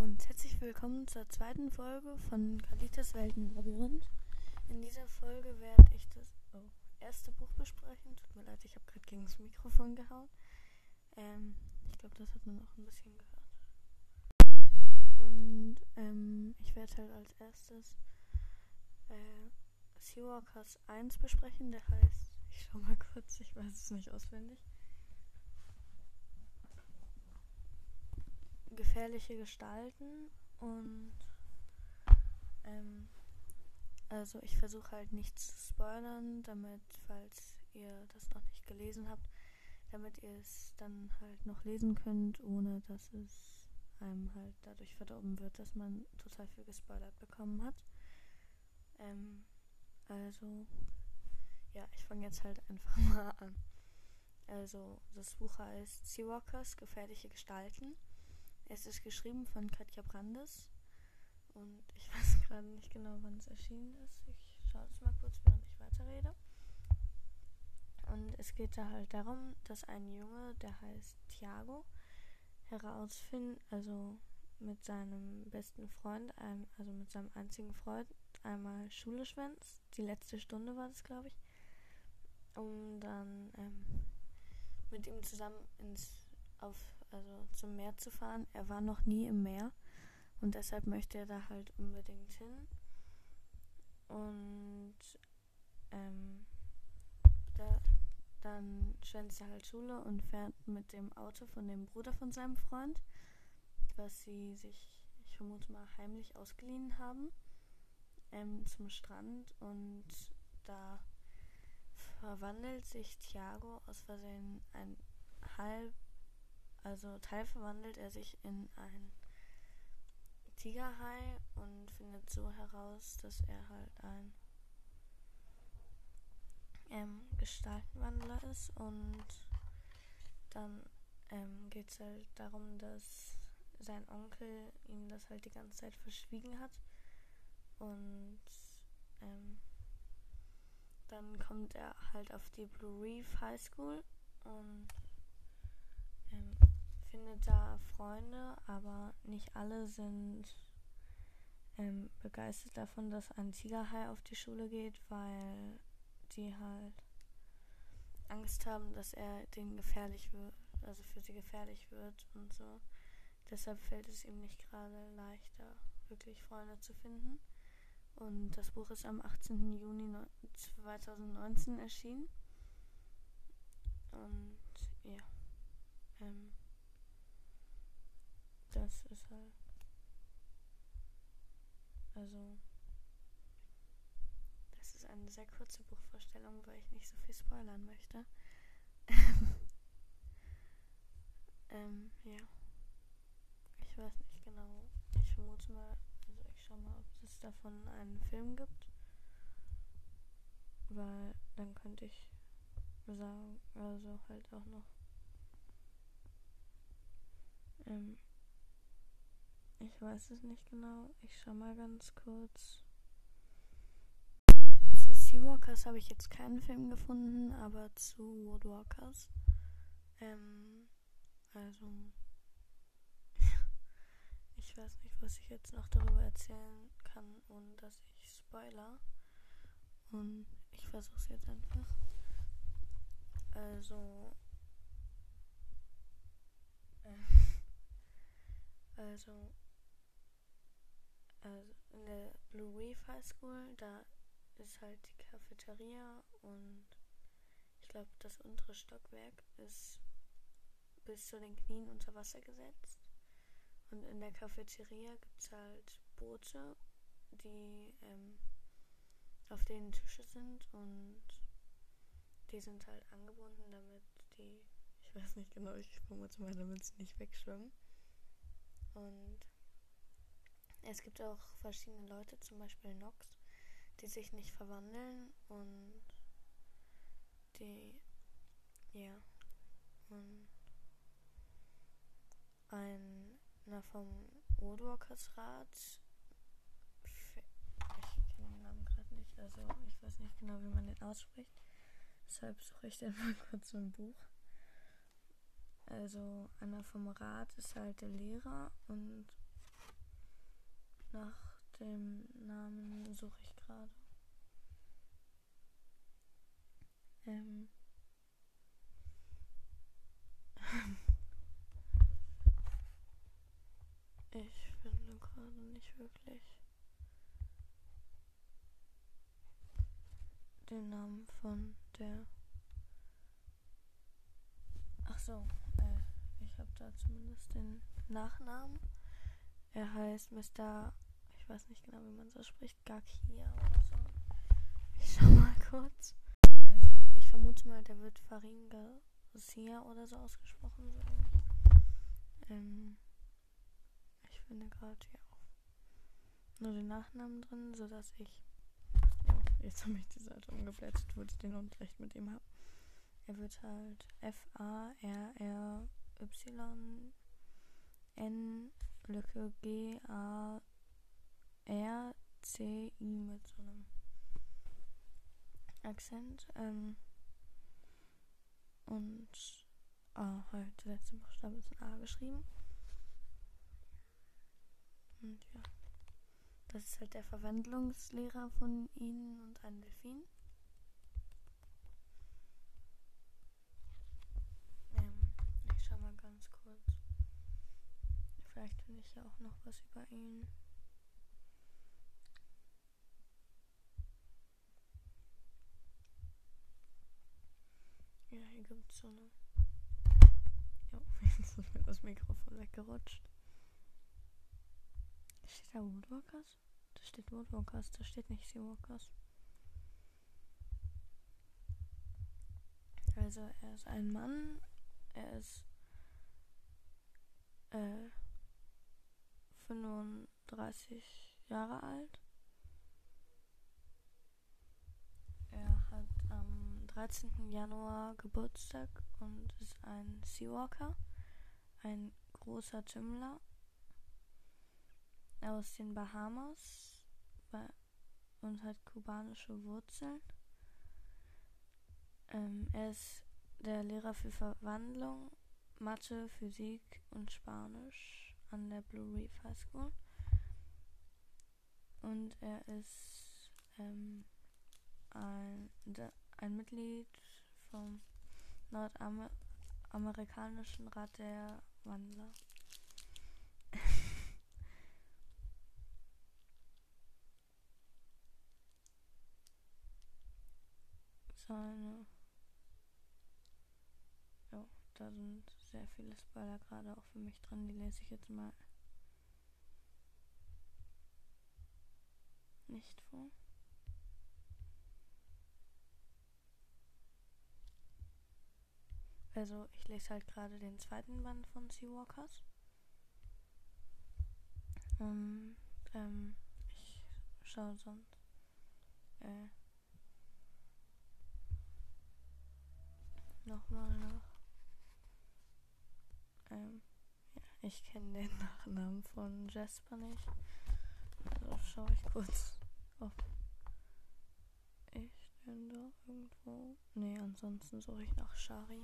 und herzlich willkommen zur zweiten Folge von Kalitas Weltenlabyrinth. In dieser Folge werde ich das oh, erste Buch besprechen. Tut mir leid, ich habe gerade gegen das Mikrofon gehauen. Ähm, ich glaube, das hat man auch ein bisschen gehört. Und ähm, ich werde halt als erstes äh, Seawalkers 1 besprechen. Der heißt, ich schau mal kurz, ich weiß es nicht auswendig. Gefährliche Gestalten und ähm, also ich versuche halt nichts zu spoilern, damit, falls ihr das noch nicht gelesen habt, damit ihr es dann halt noch lesen könnt, ohne dass es einem halt dadurch verdorben wird, dass man total viel gespoilert bekommen hat. Ähm, also, ja, ich fange jetzt halt einfach mal an. Also, das Buch heißt Seawalkers, gefährliche Gestalten. Es ist geschrieben von Katja Brandes und ich weiß gerade nicht genau, wann es erschienen ist. Ich schaue es mal kurz, während ich weiterrede. Und es geht da halt darum, dass ein Junge, der heißt Thiago, herausfindet, also mit seinem besten Freund, also mit seinem einzigen Freund, einmal Schule schwänzt. Die letzte Stunde war das, glaube ich. Um dann ähm, mit ihm zusammen ins auf also zum Meer zu fahren. Er war noch nie im Meer und deshalb möchte er da halt unbedingt hin. Und ähm, da, dann schwänzt er halt Schule und fährt mit dem Auto von dem Bruder von seinem Freund, was sie sich, ich vermute mal, heimlich ausgeliehen haben, ähm, zum Strand und da verwandelt sich Thiago aus Versehen ein halb also teilverwandelt er sich in ein Tigerhai und findet so heraus, dass er halt ein ähm, Gestaltenwandler ist und dann ähm, geht es halt darum, dass sein Onkel ihm das halt die ganze Zeit verschwiegen hat und ähm, dann kommt er halt auf die Blue Reef High School und ähm, findet da Freunde, aber nicht alle sind ähm, begeistert davon, dass ein Tigerhai auf die Schule geht, weil die halt Angst haben, dass er denen gefährlich wird, also für sie gefährlich wird und so. Deshalb fällt es ihm nicht gerade leichter, wirklich Freunde zu finden. Und das Buch ist am 18. Juni 2019 erschienen. Und ja. Ähm, das ist halt. Also. Das ist eine sehr kurze Buchvorstellung, weil ich nicht so viel spoilern möchte. ähm, ja. Ich weiß nicht genau. Ich vermute mal, also ich schau mal, ob es davon einen Film gibt. Weil dann könnte ich sagen, also halt auch noch. Ähm, ich weiß es nicht genau. Ich schau mal ganz kurz. Zu Seawalkers habe ich jetzt keinen Film gefunden, aber zu Woodwalkers. Ähm, also. ich weiß nicht, was ich jetzt noch darüber erzählen kann, ohne dass ich spoiler. Und ich versuche es jetzt einfach. Also. Äh, also also in der Blue Reef High School, da ist halt die Cafeteria und ich glaube, das untere Stockwerk ist bis zu den Knien unter Wasser gesetzt. Und in der Cafeteria gibt es halt Boote, die ähm, auf denen Tische sind und die sind halt angebunden, damit die, ich weiß nicht genau, ich vermute mal, damit sie nicht wegschwimmen. Und es gibt auch verschiedene Leute, zum Beispiel Nox, die sich nicht verwandeln und die, ja, und einer vom Woodwalkers Rat, ich kenne den Namen gerade nicht, also ich weiß nicht genau, wie man den ausspricht, deshalb suche ich den mal kurz im Buch. Also einer vom Rat ist halt der Lehrer und nach dem Namen suche ich gerade. Ähm. Ich finde gerade nicht wirklich den Namen von der. Ach so, äh, ich habe da zumindest den Nachnamen. Er heißt Mr. Weiß nicht genau, wie man so spricht. Gakia oder so. Ich schau mal kurz. Also, ich vermute mal, der wird Farin Garcia oder so ausgesprochen. So ähm, ich finde gerade hier auch nur den Nachnamen drin, sodass ich. Ja, jetzt habe ich die Seite umgeblättert, wo ich den Unterricht mit ihm habe. Er wird halt F-A-R-R-Y N Lücke G A R C I mit so einem Akzent. Ähm, und halt, der letzte Buchstabe ist ein A geschrieben. Und ja. Das ist halt der Verwandlungslehrer von ihnen und ein Delfin. Ähm, ich schau mal ganz kurz. Vielleicht finde ich ja auch noch was über ihn. Eine. Ja, jetzt ist mir das Mikrofon weggerutscht. Steht da Woodwalkers? Da steht Woodwalkers, da steht nicht Seawalkers. Also, er ist ein Mann. Er ist äh, 35 Jahre alt. Er hat am 13. Januar Geburtstag und ist ein Seawalker, ein großer Tümmler aus den Bahamas und hat kubanische Wurzeln. Ähm, er ist der Lehrer für Verwandlung, Mathe, Physik und Spanisch an der Blue Reef High School. Und er ist ähm, ein, ein Mitglied vom Nordamerikanischen Rat der Wandler. Seine. Ja, da sind sehr viele Spoiler gerade auch für mich drin. Die lese ich jetzt mal nicht vor. Also ich lese halt gerade den zweiten Band von Seawalkers. Und ähm, ich schaue sonst äh, nochmal nach. Ähm, ja, ich kenne den Nachnamen von Jasper nicht. Also schaue ich kurz, ob ich denn da irgendwo. Nee, ansonsten suche ich nach Shari.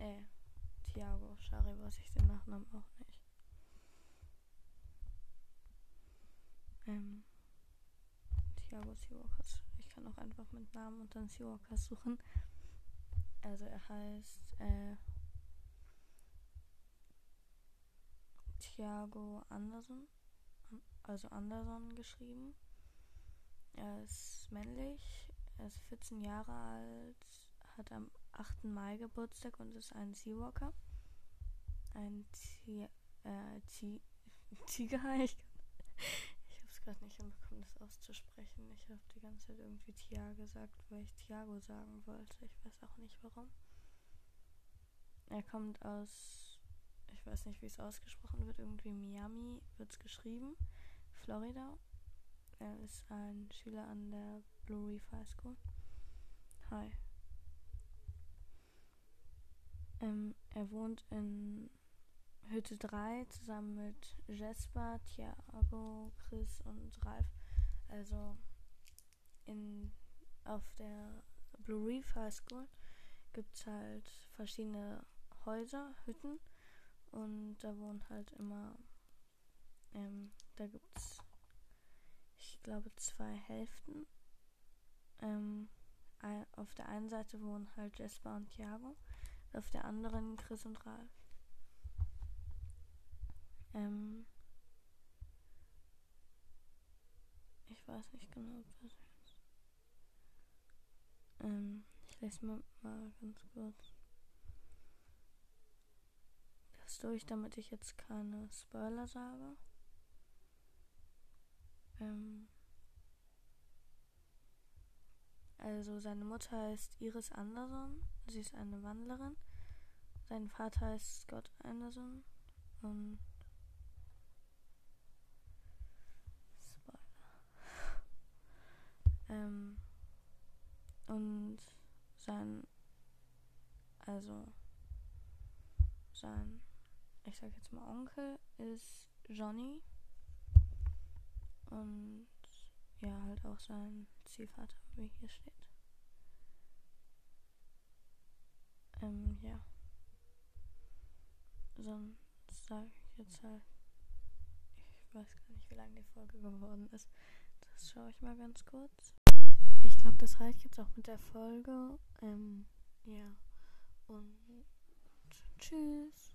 Äh, Thiago. Shari weiß ich den Nachnamen auch nicht. Ähm, Thiago Seawalkers. Ich kann auch einfach mit Namen und dann Seawalkers suchen. Also er heißt äh, Thiago Anderson. Also Anderson geschrieben. Er ist männlich. Er ist 14 Jahre alt. Hat am 8. Mai Geburtstag und ist ein Seawalker. Ein Tier, äh, Tiger. Ich, ich habe es gerade nicht hinbekommen, das auszusprechen. Ich habe die ganze Zeit irgendwie Tia gesagt, weil ich Tiago sagen wollte. Ich weiß auch nicht warum. Er kommt aus, ich weiß nicht, wie es ausgesprochen wird, irgendwie Miami wird es geschrieben, Florida. Er ist ein Schüler an der Blue Reef High School. Hi. Ähm, er wohnt in Hütte 3 zusammen mit Jesper, Thiago, Chris und Ralf. Also in, auf der Blue Reef High School gibt es halt verschiedene Häuser, Hütten und da wohnen halt immer, ähm, da gibt es ich glaube, zwei Hälften. Ähm, auf der einen Seite wohnen halt Jesper und Thiago, auf der anderen Chris und Ralf. Ähm, ich weiß nicht genau, was jetzt. Ähm, ich lese mal, mal ganz kurz das durch, damit ich jetzt keine Spoiler sage. Ähm, also seine Mutter heißt Iris Anderson, sie ist eine Wandlerin. Sein Vater heißt Scott Anderson und Spoiler. Ähm, und sein, also sein, ich sag jetzt mal Onkel ist Johnny und ja, halt auch sein Ziehvater, wie hier steht. Ähm, ja. Sonst sage ich jetzt halt. Ich weiß gar nicht, wie lange die Folge geworden ist. Das schaue ich mal ganz kurz. Ich glaube, das reicht jetzt auch mit der Folge. Ähm, ja. Und tschüss.